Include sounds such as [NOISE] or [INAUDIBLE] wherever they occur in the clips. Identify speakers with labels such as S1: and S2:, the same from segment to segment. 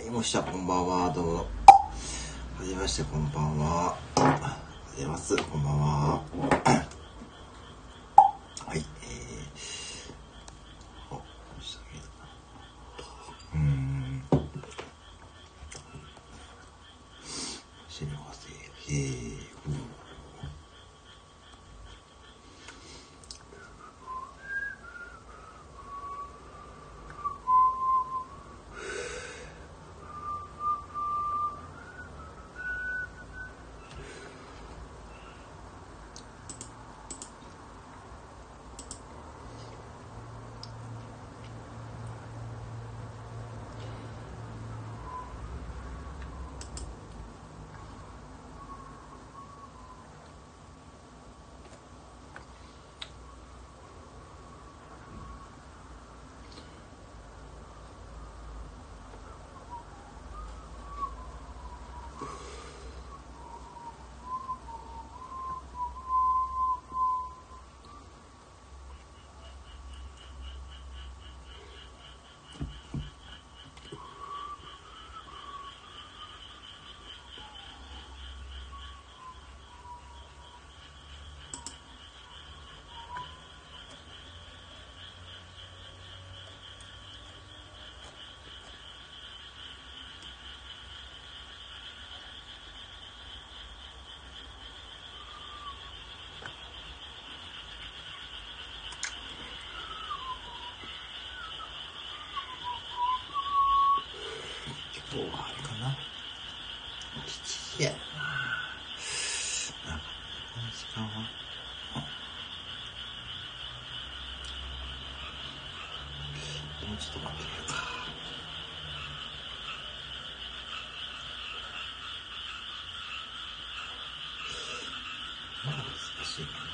S1: いもしちゃこんばんは、どうも。はじめまして、こんばんは。はじめます、こんばんは。はい、えー、お、うん。知りません。えー、うん今日はあるかな。いやなこの時間はもうちょっと待ってみようかまだ難しいかな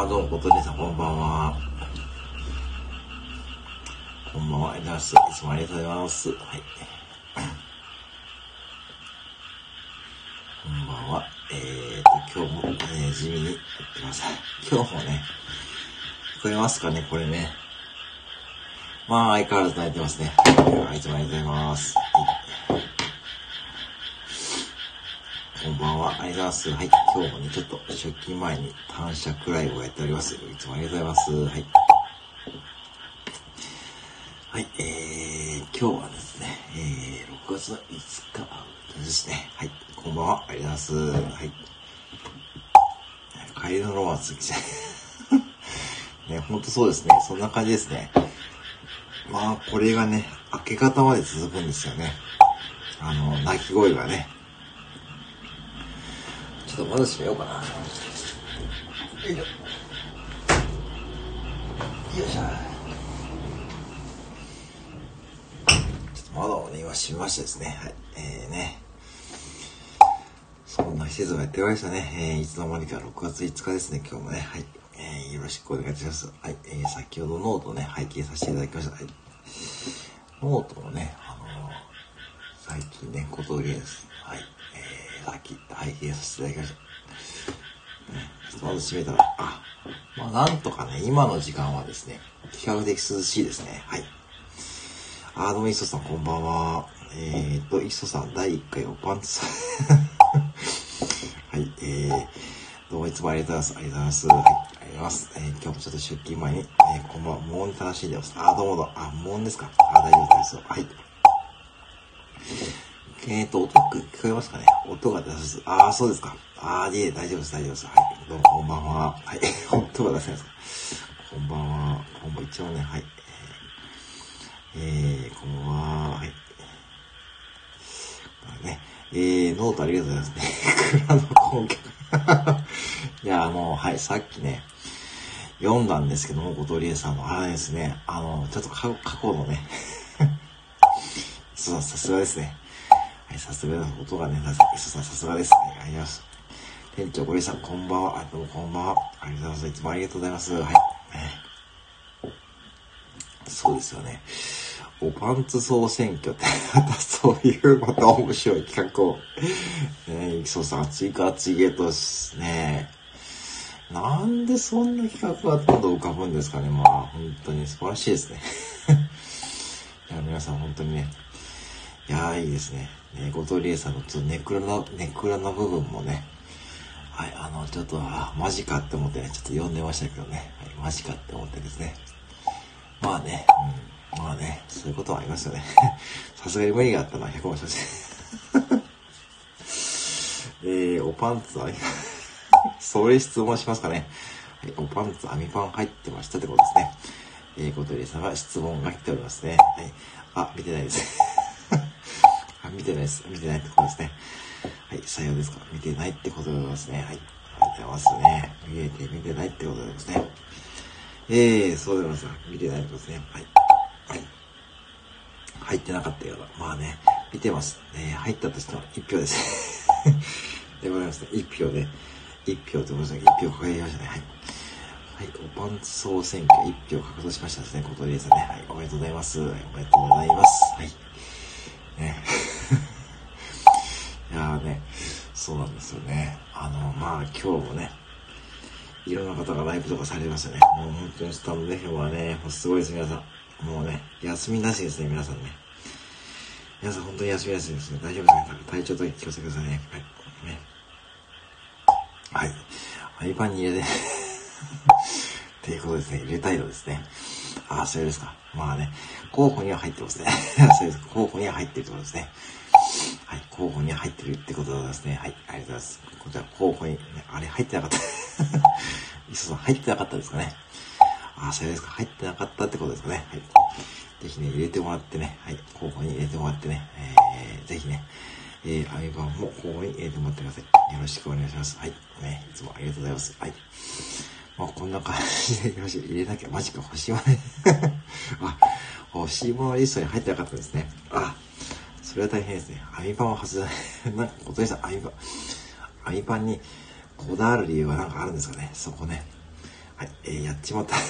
S1: あ、どうも、ことりさん、こんばんは。こんばんは、います。いつもありがとうございます。はい。こんばんは。えーと、今日も、ね、地味にやってください。今日もね、聞こえますかね、これね。まあ、相変わらず泣いてますね。いつもありがとうございます。こんばんは。ありがとうございます。はい。今日もね、ちょっと出勤前に感謝くらいをやっております。いつもありがとうございます。はい。はい、えー、今日はですね、えー、6月の5日ですね。はい。こんばんは。ありがとうございます。はい。帰りのロマンス来ちゃう。[LAUGHS] ね、ほんとそうですね。そんな感じですね。まあ、これがね、明け方まで続くんですよね。あの、鳴き声がね。ちょっと窓閉めようかな。よいしょ。よいしょ。ちょっと窓をね、今閉めましてですね。はい。えーね。そんな季節がやってまいりましたね。えー、いつの間にか6月5日ですね、今日もね。はい。えー、よろしくお願いします。はい。えー、先ほどノートをね、拝見させていただきました。はい。ノートのね、あのー、最近ね、ことです。はい。さっき拝見させていただきました。ね、まず閉めたら、あ、まあなんとかね、今の時間はですね、比較的涼しいですね。はい。あ、どうも、磯さん、こんばんは。えー、っと、磯さん、第1回おパンツさん。[LAUGHS] はい、えー、どうもいつもありがとうございます。ありがとうございます。はい、ありがとうございます。えー、今日もちょっと出勤前に、えー、こんばんは、もう楽しんでます。あ、どうもどうも、あ、もんですか。あ、大丈夫ですよ。はい。えっ、ー、と、音聞こえますかね？音が出す。ああ、そうですか。ああ、いえ、大丈夫です、大丈夫です。はい。どうも、こんばんは。はい。[LAUGHS] 音が出せないですか？こんばんは。こんばん一応ね、はい。えー、え、こんばんは。はい。まあね、えー、ノートありがとうございますね。蔵の根拠。いや、あの、はい、さっきね、読んだんですけども、小鳥さんの、あれですね、あの、ちょっと過去のね、[LAUGHS] そうさすがですね。はい、さすがです。音がね、さすがですね。ありがとうございます。店長、ゴリさん、こんばんは。どうもこんばんは。ありがとうございます。いつもありがとうございます。はい。そうですよね。おパンツ総選挙って、またそういうまた面白い企画を、ね、そうさん、熱いか熱いゲートですね。なんでそんな企画が今度浮かぶんですかね。まあ、本当に素晴らしいですね。[LAUGHS] いや、皆さん本当にね、いやーいいですね。ね、後藤理恵さんのちょっとネクラな、ネクラな部分もね、はい、あの、ちょっと、あ、マジかって思ってね、ちょっと読んでましたけどね、はい、マジかって思ってですね。まあね、うん、まあね、そういうことはありますよね。[LAUGHS] さすがに無理があったのは100も承知。[LAUGHS] えー、おパンツは、[LAUGHS] それ質問しますかね。はい、おパンツ、網パン入ってましたってことですね。えー、ことりさんは質問が来ておりますね。はい。あ、見てないです。あ、見てないです。見てないってことですね。はい、採用ですか見てないってことでございますね。はい。ありがとうございますね。見えて見てないってことでございますね。えー、そうでございます。見てないってことですね。はい。はい。入ってなかったような。まあね、見てます。えー、入ったとしても1票です。[LAUGHS] でございますね。1票で、1票とごめんなさい。1票輝きましたね。はい。はい、おパンツ総選挙1票獲得しましたですね。小鳥さんね。はい、おめでとうございます。おめでとうございます。はい。ね。[LAUGHS] いやね、そうなんですよね。あの、まあ今日もね、いろんな方がライブとかされましたね。もう本当にスタンド FM はね、もうすごいです、皆さん。もうね、休みなしですね、皆さんね。皆さん本当に休みなしですね。大丈夫ですね。体調だけ気をつけてくださいね。はい。ね。はい。iPad に入れて [LAUGHS] っていうことですね。入れたいのですね。ああ、それですか。まあね、候補には入ってますね。[LAUGHS] そうです。候補には入ってるってことですね。はい、候補には入ってるってことですね。はい、ありがとうございます。こちら候補に、ね、あれ入ってなかった。[LAUGHS] 磯さん入ってなかったですかね？あ、それですか。入ってなかったってことですかね？はい。ぜひね、入れてもらってね、はい、候補に入れてもらってね、えー、ぜひね、えー、アミバンも候補に入れてもらってください。よろしくお願いします。はい。ね、いつもありがとうございます。はい。まあ、こんな感じでよし入れなきゃ、マジか、欲しいもの、[LAUGHS] あ、欲しいもリストに入ってなかったですね。あ、それは大変ですね。アミパンは外せない。なんか、お父さん、アミパン、アミパンにこだわる理由はなんかあるんですかね？そこね。はい、えー、やっちまった。[LAUGHS] はい。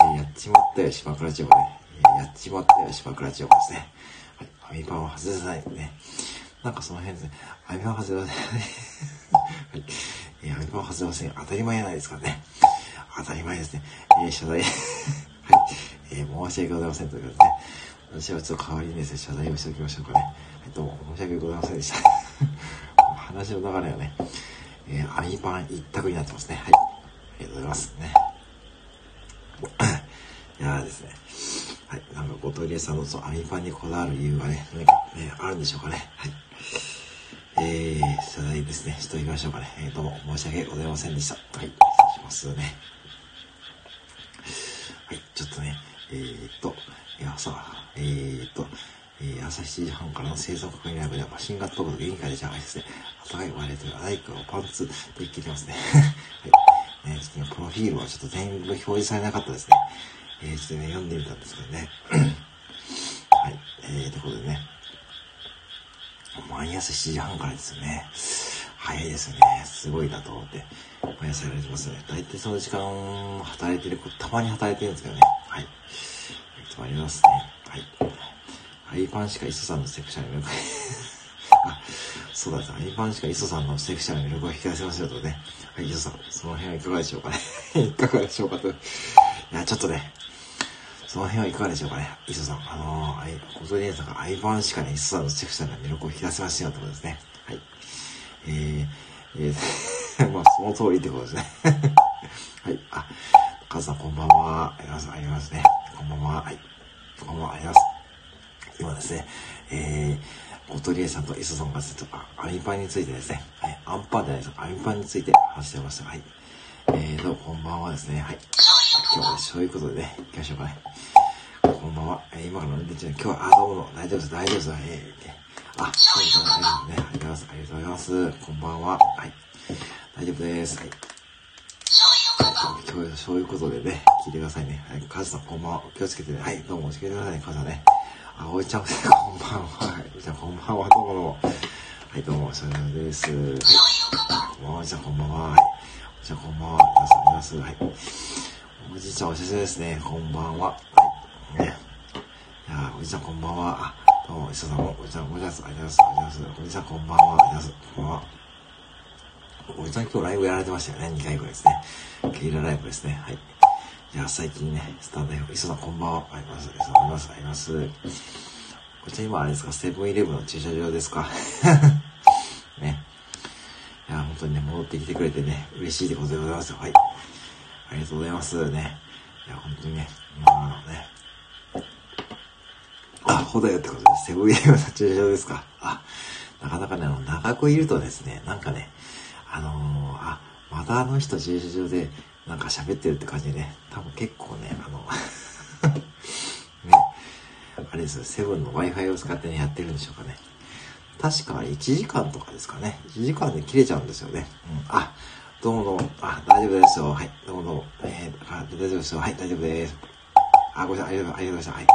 S1: えー、やっちまったよ、島倉千代子ね。えー、やっちまったよ、島倉千代子ですね。はい、アミパンは外せないね。なんかその辺ですね。アミパンは外せない。[LAUGHS] はい。えー、アミパンは外せません。当たり前じゃないですからね。当たり前ですね。えー、謝罪。[LAUGHS] はい。えー、申し訳ございませんということでね。私はちょっと代わりにですね、謝罪をしておきましょうかね。えっと、申し訳ございませんでした。[LAUGHS] 話の流れはね、えー、アミパン一択になってますね。はい。ありがとうございますね。[COUGHS] いやーですね。はい。なんか、後藤理恵さんのそのアミパンにこだわる理由がね、何かね、あるんでしょうかね。はい。えー、謝罪ですね。しておきましょうかね。えー、どうも申し訳ございませんでした。はい。失礼しますね。はい。ちょっとね、えー、っと、いや、さ、えー、っと、えー、朝7時半からの生存確認ライブではマシンガントークの限界でじゃないですね。暖かい割れてるライクをパンツで聞いてますね。[LAUGHS] はい。ね、ちょっとね、プロフィールはちょっと全部表示されなかったですね。えー、ちょっとね、読んでみたんですけどね。[CLEARS THROAT] はい。えー、ということでね。毎朝7時半からですね。早いですね。すごいなと思って、毎朝やられてますね。大体その時間働いてる子、たまに働いてるんですけどね。はい。いつもありますね。はい。アイパンしか磯さんのセクシャル魅力 [LAUGHS] あ、そうだった。アイパンしか磯さんのセクシャルの魅力を引き出せますよとね。はい、磯さん、その辺はいかがでしょうかね。[LAUGHS] いかがでしょうかと。いや、ちょっとね、その辺はいかがでしょうかね。磯さん、あのー、小鳥姉さんがアイバンしかね、磯さんのセクシャルな魅力を引き出せましたよってことですね。はい。えー、えー、[LAUGHS] まあ、その通りってことですね。[LAUGHS] はい。あ、カズさんこんばんは。あります、ありますね。こんばんは。はい。こんばんは、あります。今ですね、えー、おとりえさんと磯さんがちょっと、アミパンについてですね、はい、アンパンじゃないですか、アミパンについて話してました。はい。えーと、こんばんはですね、はい。今日は、そういうことでね、行きましょうかね。こんばんは。えー、今から飲んでちゃ。今日は、あ、どうも、大丈夫です、大丈夫です。えー、あ、そうですね、ありがとうございます。ありがとうございます。こんばんは。はい。大丈夫です。はい。今日そういうことでね、聞いてくださいね。はい、カズさんこんばんは。気をつけてね。はい、どうも教えてくださいね、カズさんね。あ、おいちゃん、[LAUGHS] こんばんは。はい、おいちゃん、こんばんは。どうもどうも。はい、どうも、それです。はい。こんばんは、おじちゃん、こんばんは。はい。おじちゃん、こんばんは。皆さん、皆さん、はい。おじいちゃん、お久しぶりですね。こんばんは。はい。ね。いやおじいちゃん、こんばんは。あ、どうも、磯さんも、おじいちゃん、おじいちゃす、ありがとうございます。おじいちゃん、こんばんは。ありがとうございます。こんばんは。おじちゃん、今日ライブやられてましたよね。2回ぐらいですね。ゲイラライブですね。はい。いや、最近ね、スタンド F、磯さんこんばんは。あります。あります。あります。こちら今あれですか、セブンイレブンの駐車場ですか？[LAUGHS] ね。いや、本当にね、戻ってきてくれてね、嬉しいでございますよ。はい。ありがとうございますね。いや、本当にね、まあね。あ、ほどよってことで、セブンイレブンの駐車場ですか。あ、なかなかね、あの、長くいるとですね、なんかね、あのー、あ、またあの人駐車場でなんか喋ってるって感じでね、多分結構ね、あの [LAUGHS] ね、あれですよ、セブンの Wi-Fi を使ってね、やってるんでしょうかね。確か1時間とかですかね。1時間で切れちゃうんですよね。うん。あ、どうもどうも。あ、大丈夫ですよ。はい。どうもどうも。えー、あ、大丈夫ですよ。はい、大丈夫です。あ、ごめんなさい。ありがとうございました。はい。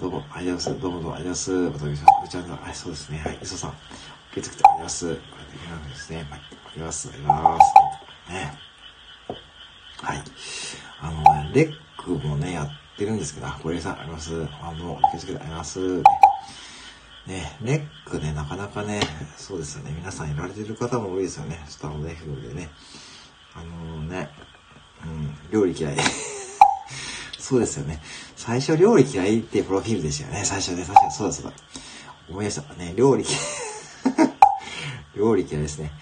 S1: どうも、ありがとうございます。どうもどうも、ありがとうございます。お届けします。おちゃんはい、そうですね。はい。磯さん。受け付けてあります。ありがとうございますね。はい。ありがとうございます。ありがとうございます。ね。はい。あのね、レックもね、やってるんですけど、あ、ごめんなさい、あります。あの、気をつけてあります。ね、ねレックね、なかなかね、そうですよね、皆さんやられてる方も多いですよね、スタンド F でね。あのー、ね、うん、料理嫌い。[LAUGHS] そうですよね。最初料理嫌いってプロフィールでしたよね、最初ね、確かにそうだそうだ。思い出したね、料理嫌い。[LAUGHS] 料理嫌いですね。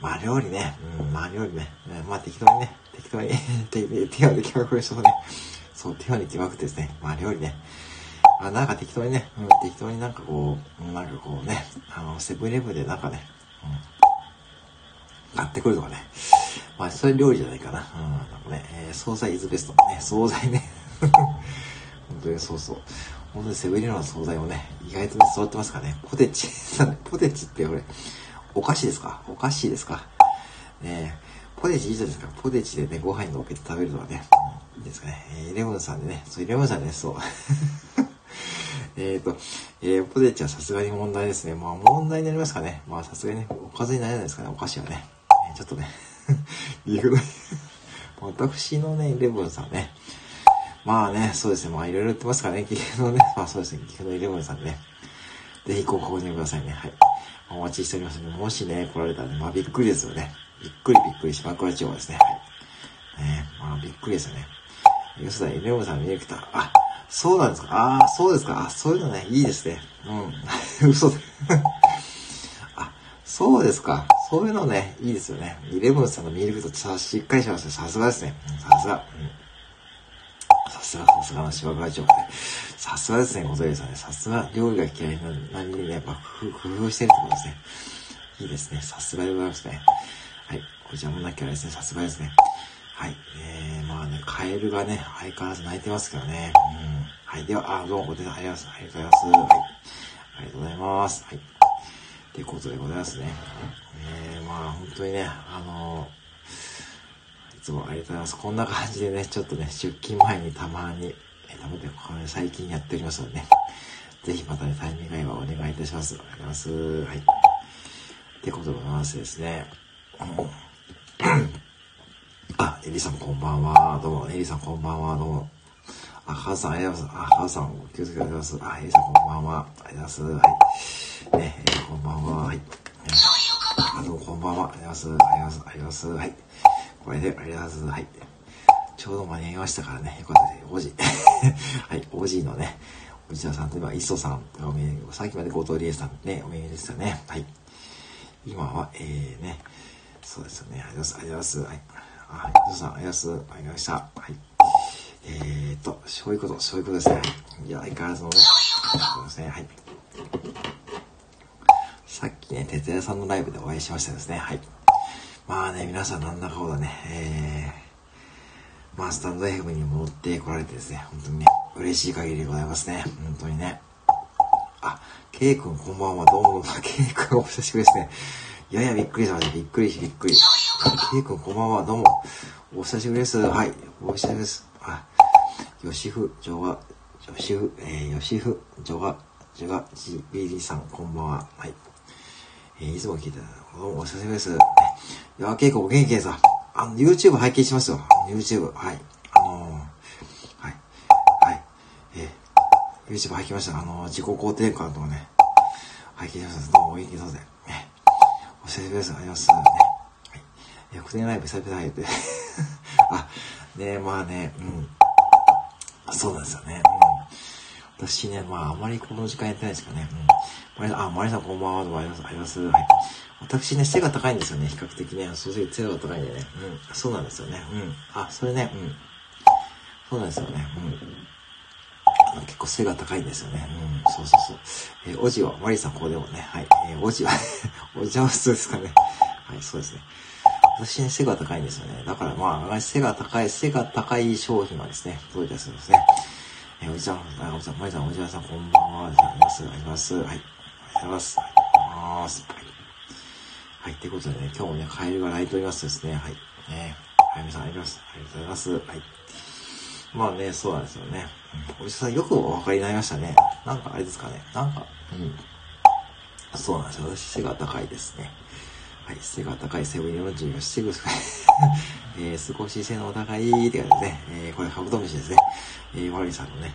S1: まあ料理ね、うん、まあ料理ね、まあ適当にね、適当に手、手をできまくる人とね、そう、手をできまくってですね、まあ料理ね、あなんか適当にね、うん、適当になんかこう、なんかこうね、あの、セブンイレブンでなんかね、うん、買ってくるとかね、まあそれ料理じゃないかな、うん、なんかね、えー、惣菜イズベスト、ね、惣菜ね、[LAUGHS] 本当にそうそう。本当にセブンイレブンの惣菜もね、意外とね、座ってますからね。ポテチ、ポテチって俺、お菓子ですか？お菓子ですか？ねポテチいいじゃないですか。ポテチでね、ご飯に乗っけて食べるのはね、いいですかね。えー、レモンさんでね、そう、イレモンさんでね、そう。えっと、えー、ポテチはさすがに問題ですね。まあ問題になりますかね。まあさすがにね、おかずにならないですかね、お菓子はね。えー、ちょっとね、[LAUGHS] 理由私のね、イレモンさんね。まあね、そうですね。まあいろいろ言ってますからね、岐阜のね、まあそうですね、岐阜のイレモンさんね。ぜひご購入くださいね。はい。お待ちしておりますので、もしね、来られたらね、まあびっくりですよね。びっくりびっくり島倉地方ですね。はい。ねまあびっくりですよね。吉田レオさん見に来た。あ、そうなんですか？ああ、そうですか。あ、そういうのね、いいですね。うん。[LAUGHS] 嘘で。[LAUGHS] あ、そうですか。そういうのね、いいですよね。イレブンさんの見るとさ、しっかりしますね。さすがですね。さすが。うんすが、さすがの芝倉長で、さすがですね、ございますね。さすが料理が嫌いな何にね、まあ、工夫してるってことですね。いいですね。さすがでございますね。はい。お邪魔なきゃですね、さすがですね。はい。えー、まあね、カエルがね、相変わらず泣いてますけどね。うん。はい。では、あ、どうも、ご提供ありがとうございます。ありがとうございます。はい。ありがとうございます。はい。っていうことでございますね。えー、まあ、本当にね、あのーいつもありがとうございます。こんな感じでね、ちょっとね、出勤前にたまに、えー、たまにこれ最近やっておりますのでね、ぜひまたね、タイミング合えばお願いいたします。ありがとうございます。はい。ってことでございますですね。[CLEARS THROAT] あ、エリさんこんばんは。どうも、エリさんこんばんは。どうも。あ、ハウさん、ありがとうございます。あ、ハウさん、お気をつけてください。あ、エリさんこんばんは。ありがとうございます。はい。ね、えー、こんばんは。はい。あ、どうもこんばんは。ありがとうございます。ありがとうございます。はい。これで、ありがとうございます。はい。ちょうど間に合いましたからね。よかったです。おじ。はい、おじのね、おじさんと今、磯さん、お見さっきまで後藤理恵さんね、お見えでしたね。はい。今は、えー、ね、そうですよね。ありがとうございます。ありがとうございますはい。あ、磯さん、ありがとうございます。ありがとうございました。はい。えーと、そういうこと、そういうことですね。いや、相変わらずのね、そうですね。はい。さっきね、哲也さんのライブでお会いしましたですね。はい。まあね、皆さんなんだかほどね、えー、まあスタンド FM に戻ってこられてですね、本当にね、嬉しい限りでございますね。本当にね。あ、ケイ君こんばんは、どうも、ケイ君お久しぶりですね。やや、びっくりしました。びっくりし、びっくり。ケイ君こんばんは、どうも。お久しぶりです。はい。お久しぶりです。ヨシフ、ジョガ、ヨシフ、えー、ヨシフ、ジョガ、ジョガ、ジビリさん、こんばんは。はい。えー、いつも聞いてた。どうもお久しぶりです。いや、結構お元気ですあの、YouTube 拝見しますよ。YouTube。はい。あのー、はい。はい。えー、YouTube 拝見ました。あのー、自己肯定感とかね、拝見しました。どうもお元気そうで。ね。お久しぶりです。ありがとうございます。ね。はい。翌年ライブ久々入って。[LAUGHS] あ、ねまあね、うん。そうなんですよね。うん。私ね、まあ、あまりこの時間やってないですかね。うん。あ、マリさんこんばんは。どうもあります。あります。はい。私ね、背が高いんですよね、比較的ね。そういう背が高いんでね。うん。そうなんですよね。うん。あ、それね、うん。そうなんですよね。うん。結構背が高いんですよね。うん。そうそうそう。えー、おじは、マリさんこうでもね。はい。えー、おじは [LAUGHS] おじは普通ですかね。はい、そうですね。私ね、背が高いんですよね。だからまあ、背が高い、背が高い商品はですね、届いたりするんですね。えー、おじちゃん、あ、おじちゃん、まりさん、おじさん、こんばんは。あります、あります。はい。ありがとうございます。ありがとうございます。はいはい、ということでね、今日もね、カエルが鳴いておりますですね。はい。ねはい、皆さんあります。ありがとうございます。はい。まあね、そうなんですよね。おじさんよくお分かりになりましたね。なんかあれですかね。なんか、うん。そうなんですよ。私、背が高いですね。はい、背が高いセブン40がしてください。[LAUGHS] えー、少し背の高いって感じですね。えー、これカブトムシですね。えー、ワリさんのね、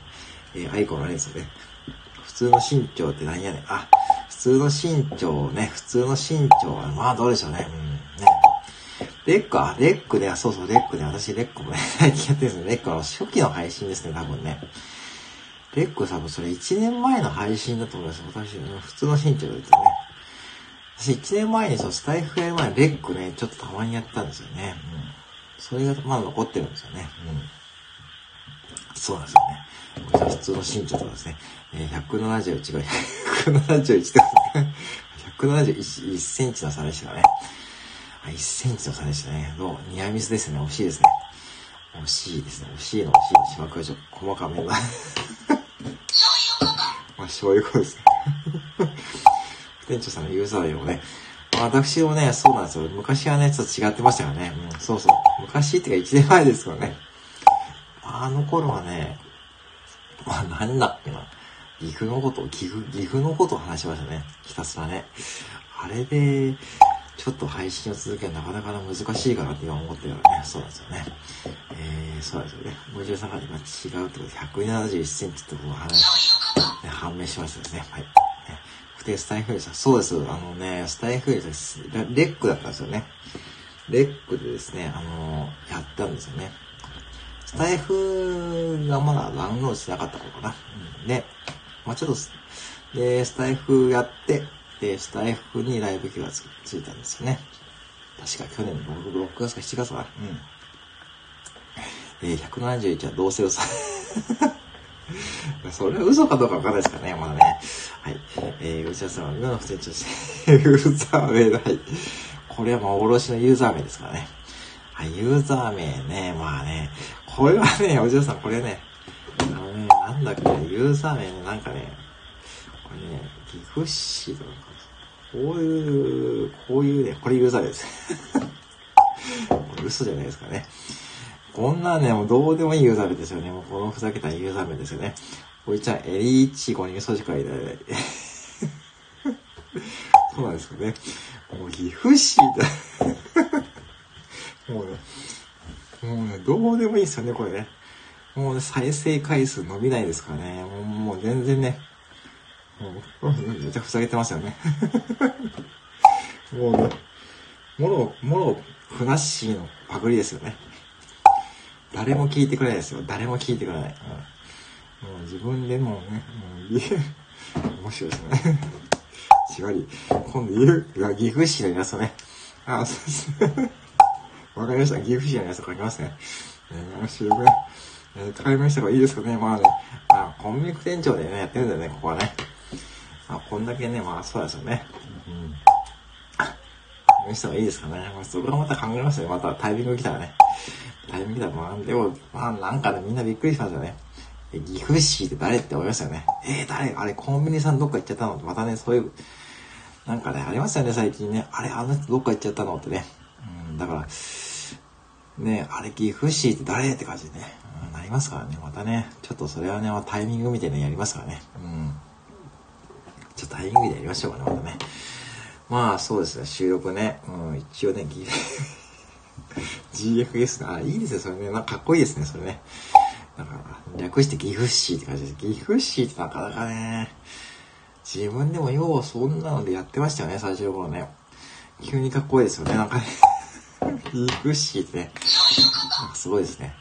S1: えー、アイコンのあれですよね。普通の身長って何やねん。あ、普通の身長ね、普通の身長は、まあどうでしょうね。うん、ね。レックは、レックで、そうそう、レックで、私レックもね、最近やってるんですね。レックの初期の配信ですね、多分ね。レック多分それ1年前の配信だと思います。私、普通の身長ですよね。私1年前にそう、スタイフやる前、レックね、ちょっとたまにやったんですよね。うん。それがまだ残ってるんですよね。うん。そうなんですよね。普通の身長とかですね。えー、171が171ってことね。171センチの差でしたね。1センチの差でしたね。どうニアミスですね。惜しいですね。惜しいですね。惜しいの惜しいの。島倉城、細かめな。[LAUGHS] まあ、そういうことですね。店長さんのユーザー名もね、私もね、そうなんですよ。昔はね、ちょっと違ってましたからね。うん、そうそう。昔っていうか1年前ですからね。あの頃はね、まあ、なんだっけな。岐阜のこと、岐阜、岐阜のことを話しましたね。ひたすらね。あれで、ちょっと配信を続けるなかなか難しいかなって今思ってるからね。そうなんですよね。えー、そうなんですよね。53が今違うってことで、171センチってことを話、ね、判明しましたですね。はい。ね、不定スタイフでした。そうです。あのね、スタイフです。レックだったんですよね。レックでですね、あの、やったんですよね。スタイフがまだダウンロードしてなかった頃かな。うん、で、まあちょっと、で、スタイフやって、で、スタイフにライブ機がつついたんですよね。確か去年の 6, 6月か7月かな。うん。え、171はどうせ嘘。[LAUGHS] それは嘘かどうかわかんないですかね、まだね。はい。えー、内田さんは今の不正として、[LAUGHS] ユーザー名だ。はい。これは幻のユーザー名ですからね。はい、ユーザー名ね、まあね、これはね、お嬢さん、これね、あのね、なんだっけ、ユーザー名ね、なんかね、これね、岐阜市とか、こういう、こういうね、これユーザー名です。[LAUGHS] 嘘じゃないですかね。こんなね、もうどうでもいいユーザー名ですよね。もうこのふざけたユーザー名ですよね。おいちゃん、エリーチゴに味噌汁会で。[LAUGHS] そうなんですかね。もう岐阜市だ。[LAUGHS] もうね、もうね、どうでもいいですよね、これね。もうね、再生回数伸びないですからね。もうもう全然ね、もう、めっちゃふざけてますよね。[LAUGHS] もうね、もろ、もろ、ふなっしーのパクリですよね。誰も聞いてくれないですよ。誰も聞いてくれない。うん、もう自分でもね、もう、面白いですね。しばり、今度言う、岐阜市の皆さんね。あ、そうですね。わかりました。岐阜市のやつ書きますね。えー、よろしくね。解明した方がいいですかね。まあね、あコンビニ店長でね、やってるんだよね、ここはね。まあ、こんだけね、まあそうですよね。うん。解明した方がいいですかね。まあ、それはまた考えますよ。またタイミング来たらね。タイミング来たら、まあ、でも、まあなんかね、みんなびっくりしますよね。岐阜市って誰って思いましたよね。えー、誰？あれ、コンビニさんどっか行っちゃったの、またね、そういう、なんかね、ありましたよね、最近ね。あれ、あの人どっか行っちゃったの？ってね。うん、だから、ね、あれ、岐阜市って誰って感じでね、うん、なりますからね、またね、ちょっとそれはね、まあタイミング見てね、やりますからね。うん。ちょっとタイミングでやりましょうかね、またね。まあ、そうですね、収録ね、うん、一応ね、GFS、[LAUGHS] あ、いいですよ、それね、なんかかっこいいですね、それね。だか、略して岐阜市って感じです。岐阜市ってなかなかね、自分でもようそんなのでやってましたよね、最初の頃ね。急にかっこいいですよね、なんかね。岐阜市ってね。すごいですね。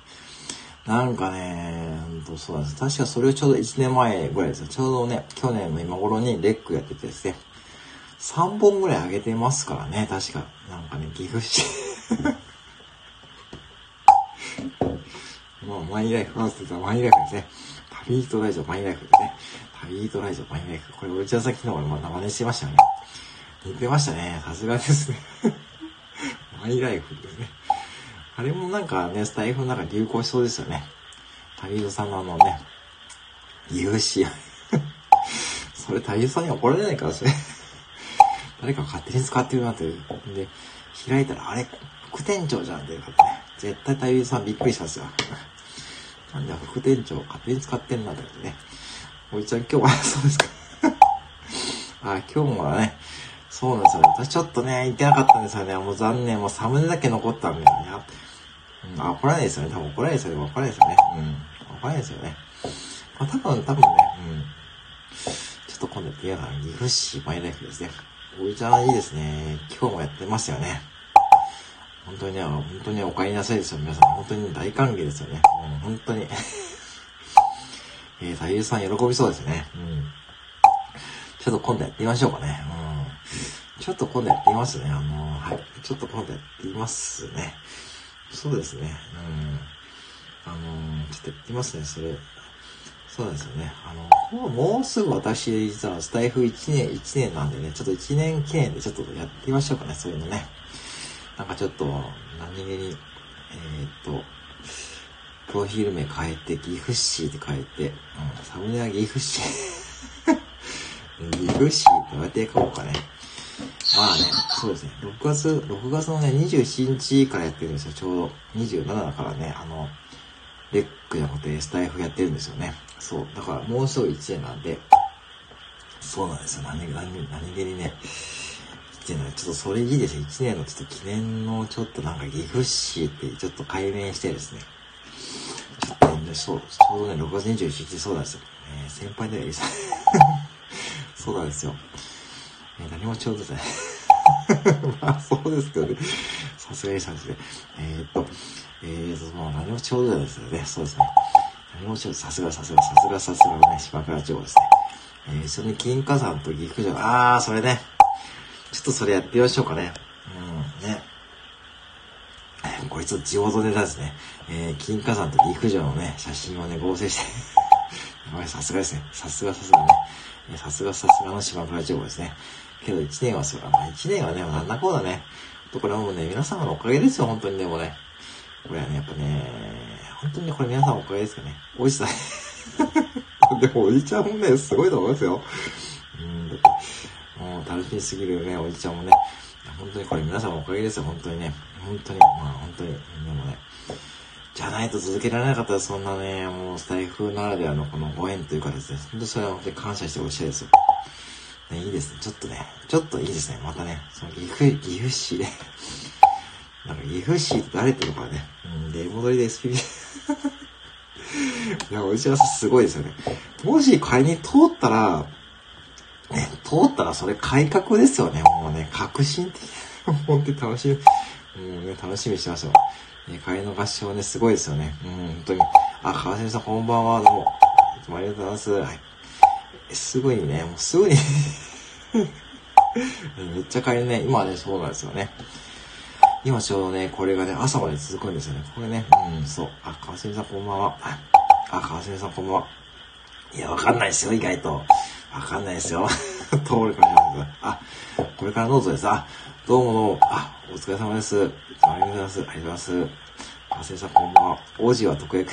S1: なんかね、ほんとそうなんです。確かそれをちょうど1年前ぐらいですよ。ちょうどね、去年の今頃にレックやっててですね。3本ぐらい上げてますからね、確か。なんかね、岐阜市。[LAUGHS] まあ、マイライフハウスって言ったらマイライフですね。旅ートライジョマイライフですね。旅ートライジョマイライフ。これ、内田さん昨日また真似してましたよね。似てましたね。さすがですね。[LAUGHS] マイライフですね。あれもなんかね、スタイフの中流行しそうですよね。旅人さんのあのね、有志。[LAUGHS] それ旅人さんに怒られないからですね。誰か勝手に使ってるなって。で、開いたら、あれ、副店長じゃんっていうかね。絶対旅人さんびっくりしたんですよ。なんで副店長勝手に使ってんなってね。おいちゃん今日はそうですか [LAUGHS] あ、今日もね、そうなんですよね。私ちょっとね、行けなかったんですよね。もう残念。もうサムネだけ残ったんでね。うん、あ、怒らないですよね。多分怒らないですよね。怒らないですよね。うん。怒らないですよね。まあ多分、多分ね、うん。ちょっと今度やってみようかな。岐阜市マイライフですね。おいちゃんいいですね。今日もやってますよね。本当にね、本当にお帰りなさいですよ。皆さん。本当に大歓迎ですよね。うん、本当に。[LAUGHS] えー、太夫さん喜びそうですね。うん。ちょっと今度やってみましょうかね。うん。ちょっと今度やってみますね。あのー、はい。ちょっと今度やってみますね。そうですね。うん。あのー、ちょっとやってみますね。それ。そうですよね。あの、もうすぐ私、実はスタイフ1年、1年なんでね、ちょっと1年記念でちょっとやってみましょうかね。そういうのね。なんかちょっと、何気に、えー、っと、プロフィール名変えて、岐阜市って変えて、うん、サムネは岐阜市。岐阜市ってどうやって書こうかね。まあね、そうですね。6月、6月のね、27日からやってるんですよ。ちょうど。27だからね、あの、レックじゃなくてスタイフやってるんですよね。そう。だからもうすぐ1年なんで、そうなんですよ。何、何、何気にね、っていうのは、ちょっとそれいいですね。1年のちょっと記念のちょっとなんか岐阜市ってちょっと解明してですね。ちょっとね、そう、ちょうどね、6月21日そうなんですよ。えー、先輩ではいいです。[LAUGHS] そうなんですよ。えー、何もちょうどですね。[LAUGHS] まあ、そうですけどね。さすがにさですね。えー、っと、えーと、もう何もちょうどですよね。そうですね。何もちょうど、さすがさすが、さすがさすがね、島倉町ですね。えー、それに金華山と岐阜城、あー、それね。ちょっとそれやってみましょうかね。うん、ね。こいつ地元ネタですね。えー、金華山と岐阜城のね、写真をね、合成してやばい、さすがですね。さすがさすがね。さすがさすがの島倉情報ですね。けど1年はそうだ。まあ1年はね、なんだこうだね。とこれはもうね、皆様のおかげですよ、本当にね、もね。これはね、やっぱね、本当にこれ皆さんのおかげですかね。おいしさ。[LAUGHS] でも、おじちゃんもね、すごいと思いますよ。うん、だって、もう楽しみすぎるね、おじちゃんもね。本当にこれ皆さんのおかげですよ、本当にね。本当に、まあ本当に、でもね。じゃないと続けられなかったらそんなね、もうスタイフならではのこのご縁というかですね、本当それは本当に感謝してほしいですよ。ね、いいですね。ちょっとね、ちょっといいですね。またね、その岐阜、岐阜市でなんか岐阜市って誰っていうのかね、うん、出戻りで SPP [LAUGHS] いや、おじちゃんすごいですよね。もし仮に通ったら、ね、通ったらそれ改革ですよね。もうね、革新的。本当に楽しみ、もうね、楽しみにしてましたよ。え帰りの合唱ね、すごいですよね。うん、本当に。あ、川島さんこんばんは、どうも。いつもありがとうございます。はい。すぐにね、もうすぐに [LAUGHS] めっちゃ帰りね、今はね、そうなんですよね。今ちょうどね、これがね、朝まで続くんですよね。これね、うん、そう。あ、川澄さんこんばんは。あ、川澄さんこんばんは。いや、わかんないですよ、意外と。わかんないですよ。[LAUGHS] 通るかもしれない。あ、これからどうぞです。あ、どうもどうも。あ、お疲れ様です。ありがとうございます。ありがとうございます。川澄さんこんばんは。王子は特約。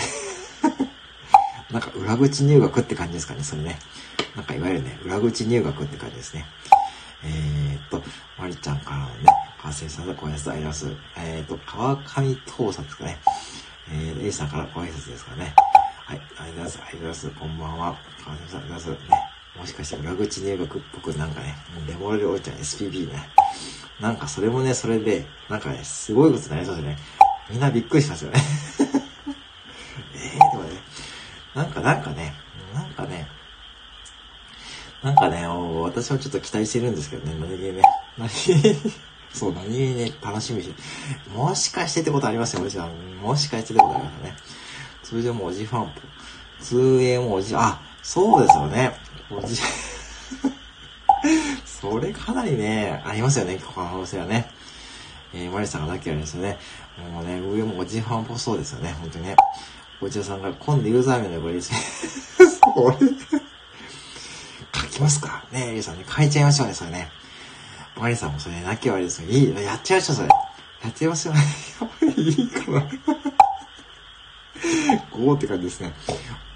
S1: [LAUGHS] なんか裏口入学って感じですかね、それね。なんかいわゆるね、裏口入学って感じですね。えー、っと、まりちゃんからのね、完成さんご挨拶あります。えー、と、川上盗撮ですかね。えー、A さんからご挨拶ですかね。はい、ありがとうございます。ありがとうございます。こんばんは。川上さん、ありがとうございます。ね。もしかして裏口入学っぽくなんかね、デモレルおいちゃん SPB ね。なんかそれもね、それで、なんかね、すごいことになりそうですね。みんなびっくりしますよね。[LAUGHS] えー、でもね、なんかなんかね、なんかね、なんかね、私はちょっと期待してるんですけどね、何気にね。何気に、そう、何気にね、楽しみし。もしかしてってことありますよ、おじさん。もしかしてってことありますよね。それでもおじファン、通営もおじ、あ、そうですよね。おじ、[LAUGHS] それかなりね、ありますよね、可能性はね。えー、マリさんがなきゃあれですよね。もうね、上もおじファンぽそうですよね、本当にね。おじさんが今度ユーザー名の呼ばれそれ、書きますかねえ、ゆうさんね、書いちゃいましょうね、それね。マリさんもそれ、なきゃ悪いですよ。いい、やっちゃいましょう、それ。やっちゃいましょう。いいかな。5って感じですね。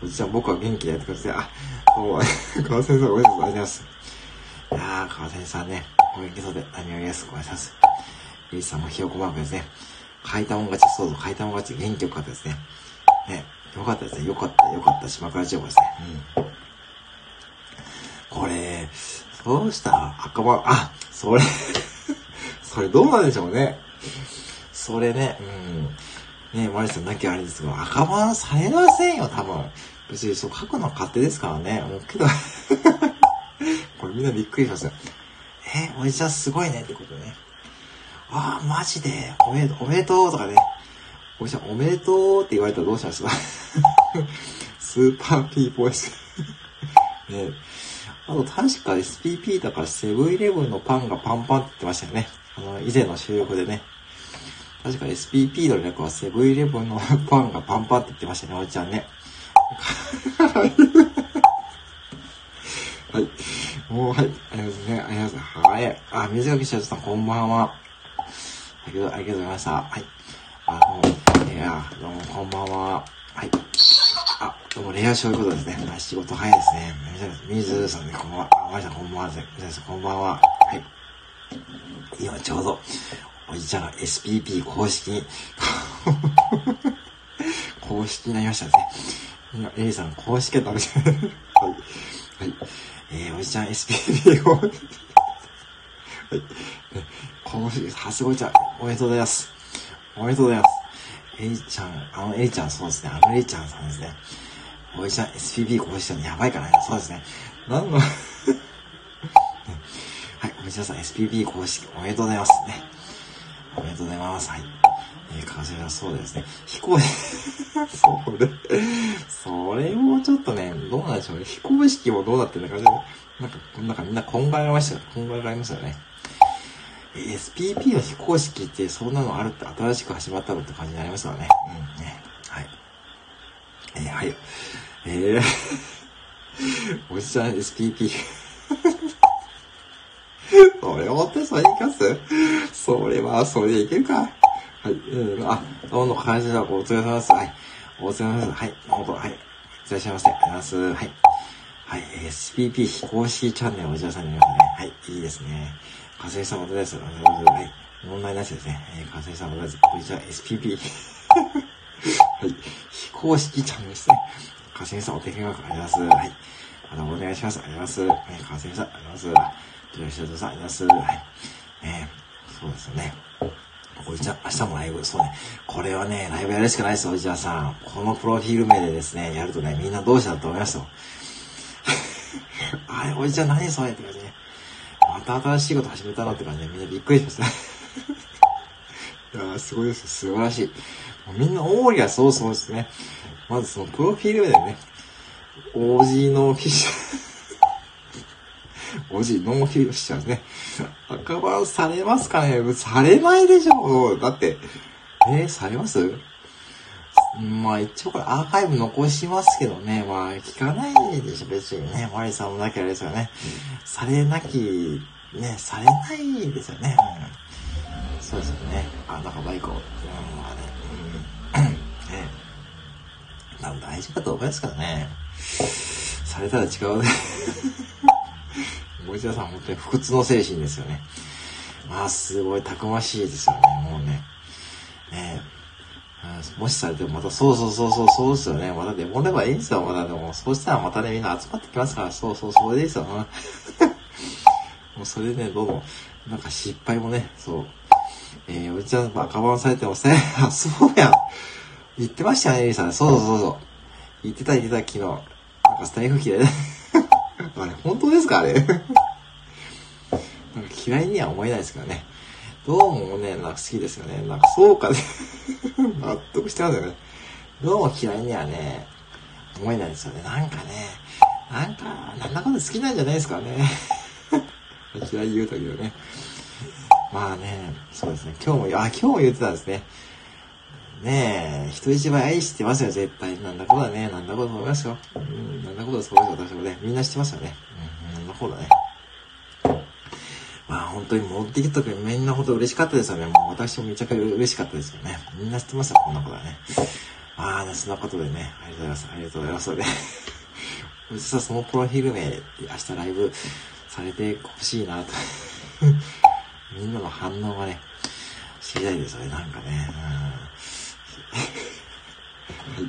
S1: おじちゃん、僕は元気でやってください。あ、お [LAUGHS] 川先生、おめでとうございます。いやー、川先生さんね、お元気そうで何よりです。ごめんなさい。ゆうさんもひよこマークですね。書いたもん勝ち、そうそう、書いたもん勝ち、元気よかったですね。ね、よかったですね。よかった、よかった。島倉千代子ですね。うん。これ、そうした？ら赤番、あ、それ [LAUGHS] それどうなんでしょうね。それね、うん。ねマリさんなきゃあれですが、赤番されませんよ、多分。別にそう書くのは勝手ですからね。もうけど [LAUGHS] これみんなびっくりしますよ。え、おじちゃんすごいねってことね。ああ、マジで、おめでとう、おめでとうとかね。おじちゃん、おめでとうって言われたらどうしますか？[LAUGHS] super people です。ねあと、確か SPP だからセブンイレブンのパンがパンパンって言ってましたよね。あの、以前の収録でね。確か SPP の略はセブンイレブンのパンがパンパンって言ってましたね、おじちゃんね。[LAUGHS] はい。もう、はい。ありがとうございます。はい。あ、水垣社長さん、こんばんは。ありがとう、ありがとうございました。はい。あ、どうも、いや、どうも、こんばんは。はい。あ、どうも、レアそういうことですね。仕事早いですね。水さんね、こんばんは。まりさん、こんばんは。水さん、こんばんは。はい。今ちょうど、おじちゃんが SPP 公式に [LAUGHS] 公式になりましたね。今、エリさん、公式はダメじゃないはい。はい。えー、おじちゃん SPP 公式。はい。公式、はすごいちゃん、おめでとうございます。おめでとうございます。エイちゃん、あのエイちゃん、そうですね。あのエイちゃんさんですね。おいちゃん、SPB こうしたのやばいかなそうですね。なんの [LAUGHS] はい、おいちゃんさん、SPB 公式おめでとうございますね。おめでとうございます。はい。えー、完成はそうですね。飛行、[LAUGHS] それ、それもちょっとね、どうなんでしょうね。非公式もどうなってるのか、なんか、なんかみんなこんがらがりましたよ。こんがらがりましたよね。SPP の非公式ってそんなのあるって新しく始まったのって感じになりますからね。うんね。はい。えー、はい。えー、おじちゃん SPP それ持ってそれいかす？それは、それでいけるか？はい。うん、あ、どうも、感謝だ。お疲れ様です。はい。お疲れ様です。はい。どうぞ、はい。いらっしゃいませ。ありがとうございます。はい。はい。SPP 非公式チャンネルおじさんに見ますね。はい。いいですね。火星さんまたです。はい。問題なしですね。えー、火星さんまたです。こんにちは、SPP。[LAUGHS] はい。非公式チャンネルですね。火星さんお手紙があります。はい。またお願いします。ありがとうございます。えー、火星さん、ありがとうございます。吉田さん、あります。はい。え、そうですよね。おじちゃん、明日もライブ。そうね。これはね、ライブやるしかないですよ、おじちゃんさん。このプロフィール名でですね、やるとね、みんなどうしたと思いますよ。[LAUGHS] あれ、おじちゃん何それって感じね。また新しいこと始めたなって感じでみんなびっくりしました。[LAUGHS] いやすごいです。素晴らしい。みんな大盛りはそうそうですね。まずそのプロフィール名でね、OG のフィッシおじい、ノーヒルしちゃうんですね。赤番されますかね？されないでしょだって、えー、されます？まあ一応これアーカイブ残しますけどね。まあ聞かないでしょ、別にね。マリさんもなきゃあれですよね。されなき、ね、されないですよね。うん、そうですよね。あ、なんかバイクを。うん、まあね。うん。ね。まあ大丈夫だと思いますからね。されたら違うね。森田さん本当に不屈の精神ですよね。まあすごいたくましいですよね。もうね。ねもしされてもまた、そうそうそうそう、そうですよね。またでもればいいんですよ、まだでも。そうしたらまたね、みんな集まってきますから、そうそう、それでいいですよ。[LAUGHS] もうそれでね、どうも、なんか失敗もね、そう。えー、おじちゃん、まあ、カバンされてもせ、[LAUGHS] あ、そうや。言ってましたね、エリさん。そうそうそうそう。言ってた言ってた、昨日。なんかスタイフ嫌いだ。[LAUGHS] あれ、本当ですかあれ。なんか嫌いには思えないですけどね。どうもね、なんか好きですよね。なんかそうかね。[LAUGHS] 納得してますよね。どうも嫌いにはね、思えないですよね。なんかね、なんか、なんだかんだ好きなんじゃないですかね。[LAUGHS] 嫌い言うというね。まあね、そうですね。今日も、あ、今日も言ってたんですね。ねえ、人一倍愛してますよ、絶対。なんだこだね。なんだこと思いますよ。うん、なんだこだそうですよ私もね。みんな知ってますよね。うん、なんだこだね。まあ本当に戻ってきた時みんなほど嬉しかったですよね。もう私もめちゃくちゃ嬉しかったですよね。みんな知ってますよ、こんなことはね。まあ、そんなことでね、ありがとうございます。ありがとうございます。ね。実はそのプロフィール名で明日ライブされてほしいなと。みんなの反応がね、知りたいですよね、なんかね。うん、はい。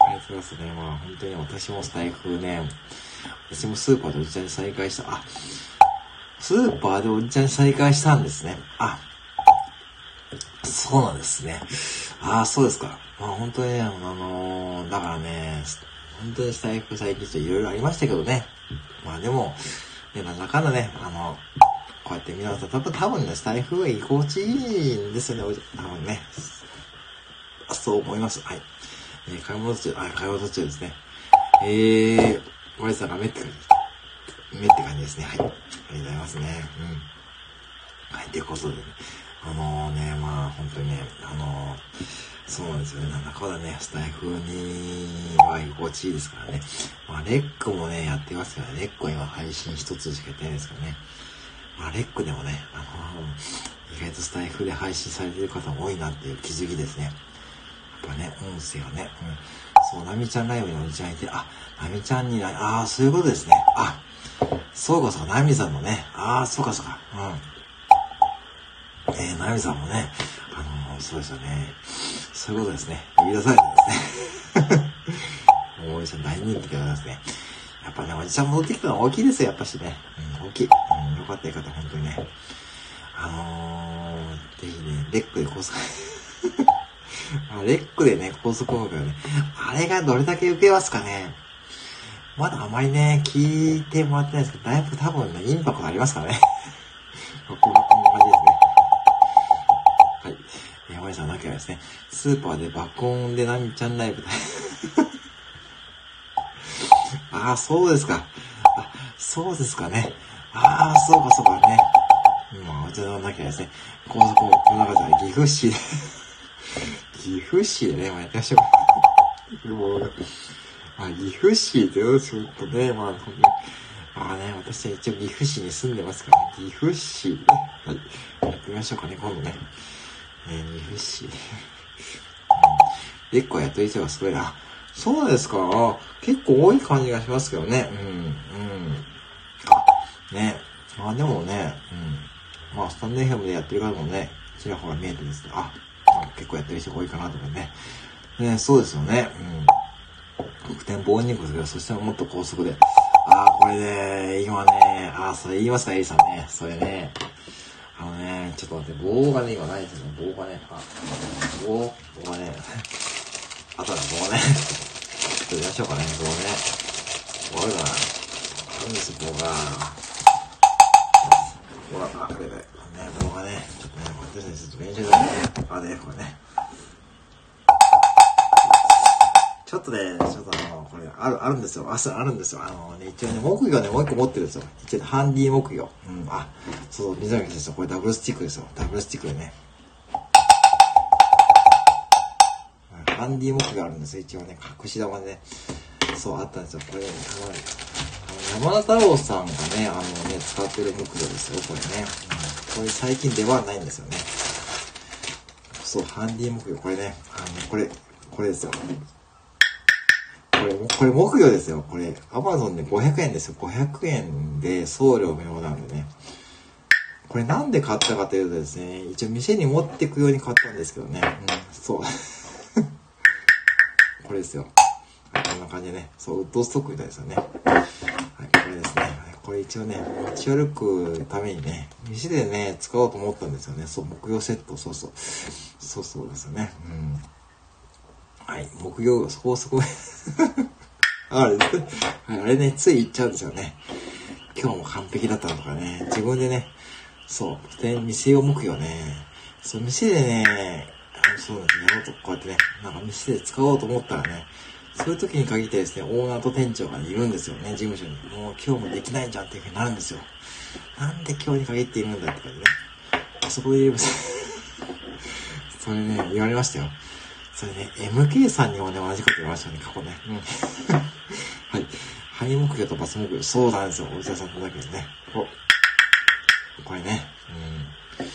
S1: ありがとうございますね。まあ本当に私もスタイフね、私もスーパーでおじちゃんに再会した。あ、スーパーでおじちゃんに再会したんですね。あ、そうなんですね。ああ、そうですか。まあ本当にね、あのー、だからね、本当にスタイフ最近ちょっといろいろありましたけどね。まあでも、ね、なんだかんだね、あの、こうやって皆さん、多分多分ね、スタイフが居心地いいんですよね、多分ね。そう思います。はい。えー、買い物途中、あ、買い物途中ですね。えー、ワイさんがめって感じ、めって感じですね。はい。ありがとうございますね。うん。はい、ということでね。あのー、ね、まあ、本当にね、あのー、そうなんですよね。なんだかだね、スタイフには居心地いいですからね。まあ、レックもね、やってますから。レックは今配信一つしかやってないですからね。まあ、レックでもね、あのー、意外とスタイフで配信されてる方も多いなっていう気づきですね。やっぱね、音声はね、うん。そう、ナミちゃんライブにおじちゃんいて、あ、ナミちゃんに、ああ、そういうことですね。あ、そうかそうか、ナミさんもね。ああ、そうかそうか。うん。え、ナミさんもね、あのー、そうですよね。そういうことですね。呼び出されたんですね。[LAUGHS] もうおじちゃん大人気でございますね。やっぱね、おじちゃん戻ってきたのは大きいですよ、やっぱしね。うん、大きい。うん、よかったよかった、本当にね。あのー、ぜひね、レックで高速 [LAUGHS] あレックでね、高速音楽ね。あれがどれだけ受けますかね。まだあまりね、聞いてもらってないですけど、だいぶ多分ね、インパクトありますからね。[LAUGHS] こここんな感じですね。はい。山根さんなきゃですね、スーパーで爆音でなみちゃんライブ [LAUGHS] ああ、そうですか。あ、そうですかね。ああ、そうかそうかね。まあ、お茶のなきゃですね、高速をこの中で岐阜市で [LAUGHS] 岐阜市でね、まあ、やってましょう。もうあ、岐阜市でちょっとね、まあ、まあね、私は一応岐阜市に住んでますからね、岐阜市で、はい、やってみましょうかね、今度ね。え、岐阜市。結構やっといてはすごいな。そうですか。結構多い感じがしますけどね。うん、うん。あ、ね。まあでもね、うん。まあ、スタンデーヘムでやってる方もね、ちらほら見えてるんですね。あ、結構やってる人が多いかなとかね。ね、そうですよね。うん。得点棒に行くすけど、そしたらもっと高速で。ああ、これで、今ね、ああ、それ言いますか、エリさんね。それね。あのね、ちょっと待って、棒がね、今ないですよね。棒がね、あ、棒、棒がね、[LAUGHS] あとは棒ね。ちょっと入れましょうかね、棒ね。棒あるかな。あるんですよ、棒が。ほら、あ、これね、棒がね、ちょっとね、こうやってね、ちょっと練習でね、あ、ね、これね。ちょっとね、ちょっとあの、これ、ある、あるんですよ。あ、あるんですよ。あのね、一応ね、木魚ね、もう一個持ってるんですよ。一応、ね、ハンディ木魚。うん、あ、そう、水垣先生、これダブルスティックですよ。ダブルスティックでね。ハンディ木魚あるんですよ。一応ね、隠し玉でね。そう、あったんですよ。これ、ね、あの、山田太郎さんがね、あのね、使ってる木魚ですよ、これね。うん、これ最近出番ないんですよね。そう、ハンディ木魚、これね、あの、これ、これですよ。これ、これ木魚ですよ。これ、アマゾンで500円ですよ。500円で送料無料なんでね。これなんで買ったかというとですね、一応店に持っていくように買ったんですけどね。うん、そう。[LAUGHS] これですよ。はい、こんな感じでね。そう、ウッドストックみたいですよね。はい、これですね。これ一応ね、持ち歩くためにね、店でね、使おうと思ったんですよね。そう、木魚セット、そうそう。そうそうですよね。うん。はい、木曜、そこそこ [LAUGHS] あれ、[LAUGHS] あれね、つい言っちゃうんですよね。今日も完璧だったのとかね、自分でね、そう、で、店を向くよね。そう、店でね、そうだね、やろうと、こうやってね、なんか店で使おうと思ったらね、そういう時に限ってですね、オーナーと店長が、ね、いるんですよね、事務所に。もう今日もできないじゃんっていう風になるんですよ。なんで今日に限っているんだって感じね。あそこで言えば、[LAUGHS] それね、言われましたよ。それね、MK さんにもね、同じこと言いましたね、過去ね。うん。[LAUGHS] はい。ハイ目標とバス目標。そうなんですよ。お医者さんとだけどね。お。これね。うん。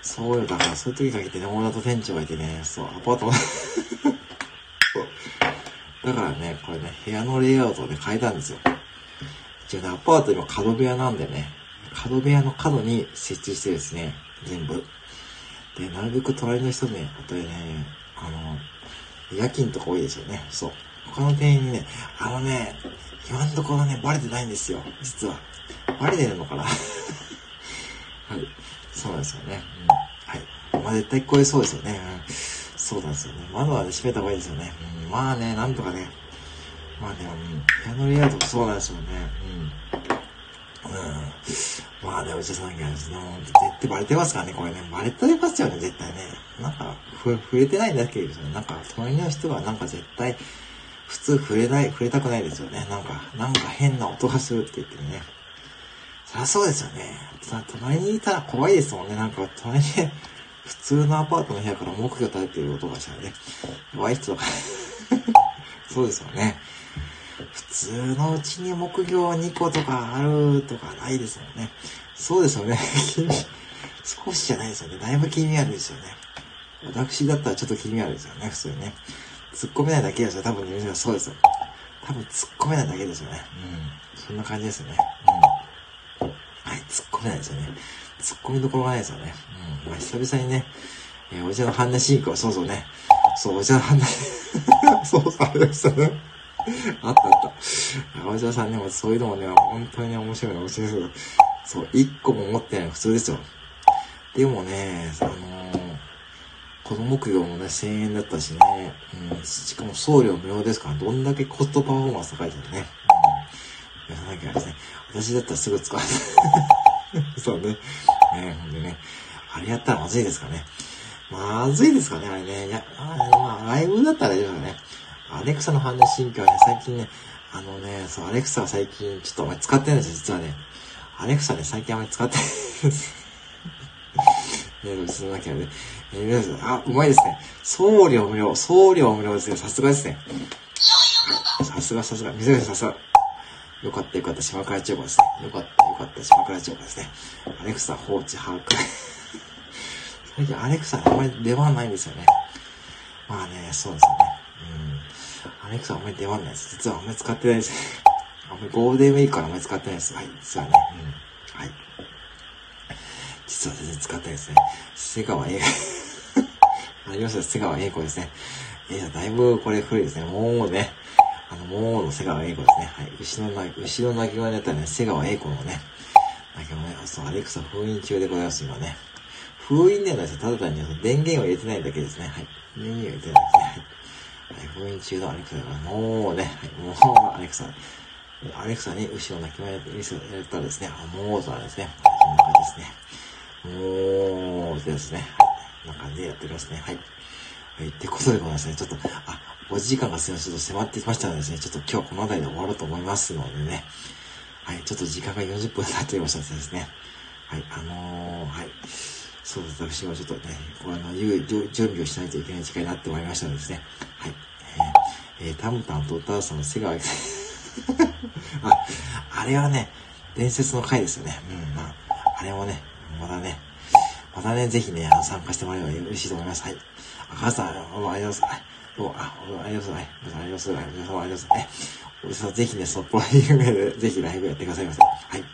S1: そうよ。だから、そういう時にかけてね、オーナーと店長がいてね、そう、アパート [LAUGHS] そう。だからね、これね、部屋のレイアウトをね、変えたんですよ。一応ね、アパート今角部屋なんでね、角部屋の角に設置してですね、全部。で、なるべく隣の人ね、あとでね、あの、夜勤とか多いですよね。そう。他の店員にね、あのね、今んところね、バレてないんですよ。実は。バレてるのかな [LAUGHS] はい。そうなんですよね。うん。はい。まあ絶対聞こえそうですよね。うん。そうなんですよね。窓はね、閉めた方がいいですよね。うん。まあね、なんとかね。まあね、うん。ピアノレイアウトもそうなんですよね。うん。うん。まあね、お医者さんがですね、絶対バレてますからね、これね。バレてますよね、絶対ね。なんか、ふ、触れてないだけですね。なんか、隣の人はなんか絶対、普通触れない、触れたくないですよね。なんか、なんか変な音がするって言ってね。そりゃそうですよね。隣にいたら怖いですもんね。なんか、隣に、普通のアパートの部屋から木魚立ててる音がしたらね。弱い人が [LAUGHS] そうですよね。普通のうちに木魚2個とかあるとかないですもんね。そうですよね。[LAUGHS] 少しじゃないですよね。だいぶ気味悪いですよね。私だったらちょっと気味悪いですよね、普通にね。突っ込めないだけですよ。多分、ね、そうですよ。多分突っ込めないだけですよね。うん。そんな感じですよね。うん。はい、突っ込めないですよね。突っ込みどころがないですよね。うん。まあ、久々にね、えー、お茶の半田進行、そうそうね。そう、お茶の半田、[LAUGHS] そうそう、あれでしたね。[LAUGHS] あったあった。中尾さんね、そういうのもね、本当に、面白いの面白いですそう、一個も持ってないの普通ですよ。でもね、あのー、子供供養もね、1000円だったしね、うん、しかも送料無料ですから、どんだけコストパフォーマンス高いですよね。うん。やらなきゃですね。私だったらすぐ使わない。[LAUGHS] そうね。ね、ほんでね。あれやったらまずいですかね。まずいですかね、あれね。いや、あまあ、ライブだったらいいですよね。アレクサの反応進化はね、最近ね、あのね、そう、アレクサは最近ちょっとお前使ってないんですよ、実はね。アレクサね、最近あんまり使ってないです。[LAUGHS] ね、うちの中でね。え、皆さん、あ、うまいですね。送料無料、送料無料ですね。さすがですね。さすがさすが。水口さすが。よかったよかった、島倉千代子ですね。よかったよかった、島倉千代子ですね。アレクサ放置把握。[LAUGHS] 最近アレクサあんまり出番ないんですよね。まあね、そうですよね。アレクサあんまり出番ないです。実はあんまり使ってないです。あんまりゴールデンウィークからあんまり使ってないです。はい、実はね。うん。はい。実は全然使ってないですね。瀬川英子。ありました、瀬川英子ですね。えー、だいぶこれ古いですね。もうね、あの、もうの瀬川英子ですね。はい。牛の鳴き、牛の鳴き声だったらね、瀬川英子のね、鳴き声ね、そう、アレクサ封印中でございます、今ね。封印ではないです。ただ単に電源を入れてないだけですね。はい。電源を入れてないですね。はい。はい、封印中のアレクサが、もうね、もうアレクサ、アレクサに後ろ泣き前見せられたらですね、もうそうなんですね。こんな感じですね。もうですね。はい。こんな感じでやっておりますね。はい。はい。ってことでございますね。ちょっと、あ、5時間がすいません、ちょっと迫ってきましたのでですね、ちょっと今日この辺りで終わろうと思いますのでね、はい、ちょっと時間が40分経っておりましたのでですね、はい、あのー、はい、そう、私はちょっとね、こうあの、準備をしないといけない時間になってまいりましたのでですね、はい、えー、えー、タムタンとタウさんの瀬川あ、あれはね、伝説の回ですよね。うん、まあ、あれもね、またね、またね、ぜひね、あの、参加してもらえば嬉しいと思います。はい。赤さん、ありがとうございます。はい。どうも、あ、りがとうございます。ありがとうございます。ありがとうございます。おじさん、ぜひね、そっぽら辺で、ぜひライブやってくださいませ。はい。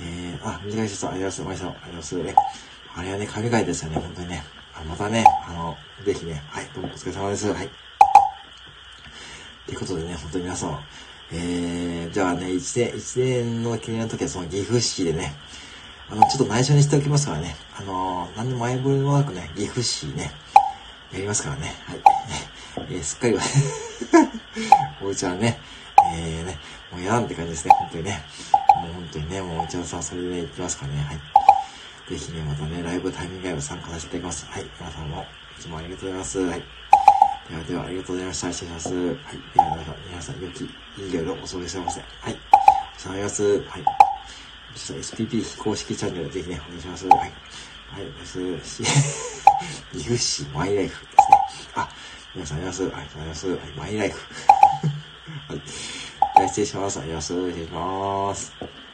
S1: えー、あ、短い説ありがとうございます。ありがとうございます。あれはね、神回ですよね、本当にね。またね、あの、ぜひね、はい、どうもお疲れ様です。はい。ということでね、本当に皆さん、えー、じゃあね、一年、一年の記念の時はその岐阜市でね、あの、ちょっと内緒にしておきますからね。あのー、何で前触れもなくね、岐阜市ね、やりますからね。はい。[LAUGHS] えー、すっかりは [LAUGHS] おうちゃんね、えー、ね、もうやんって感じですね、本当にね。もう本当にね、もうおうちゃんさんそれでね、行きますからね。はい。ぜひね、またね、ライブタイミング外を参加させていただきます。はい。皆さんも、いつもありがとうございます。はい。ではでは、ありがとうございました。失礼します。はい。では、皆さん、良き、いい夜をお過ごしくださいませ。はい。お疲れ様です。はい。ちょっと SPP 非公式チャンネルぜひね、お願いします。はい。はい、です。[LAUGHS] 岐阜市マイライフですね。あ、皆さんありがとうございます。はい、マイライフ。[LAUGHS] はい。失礼します。ありがとうございます。失礼します。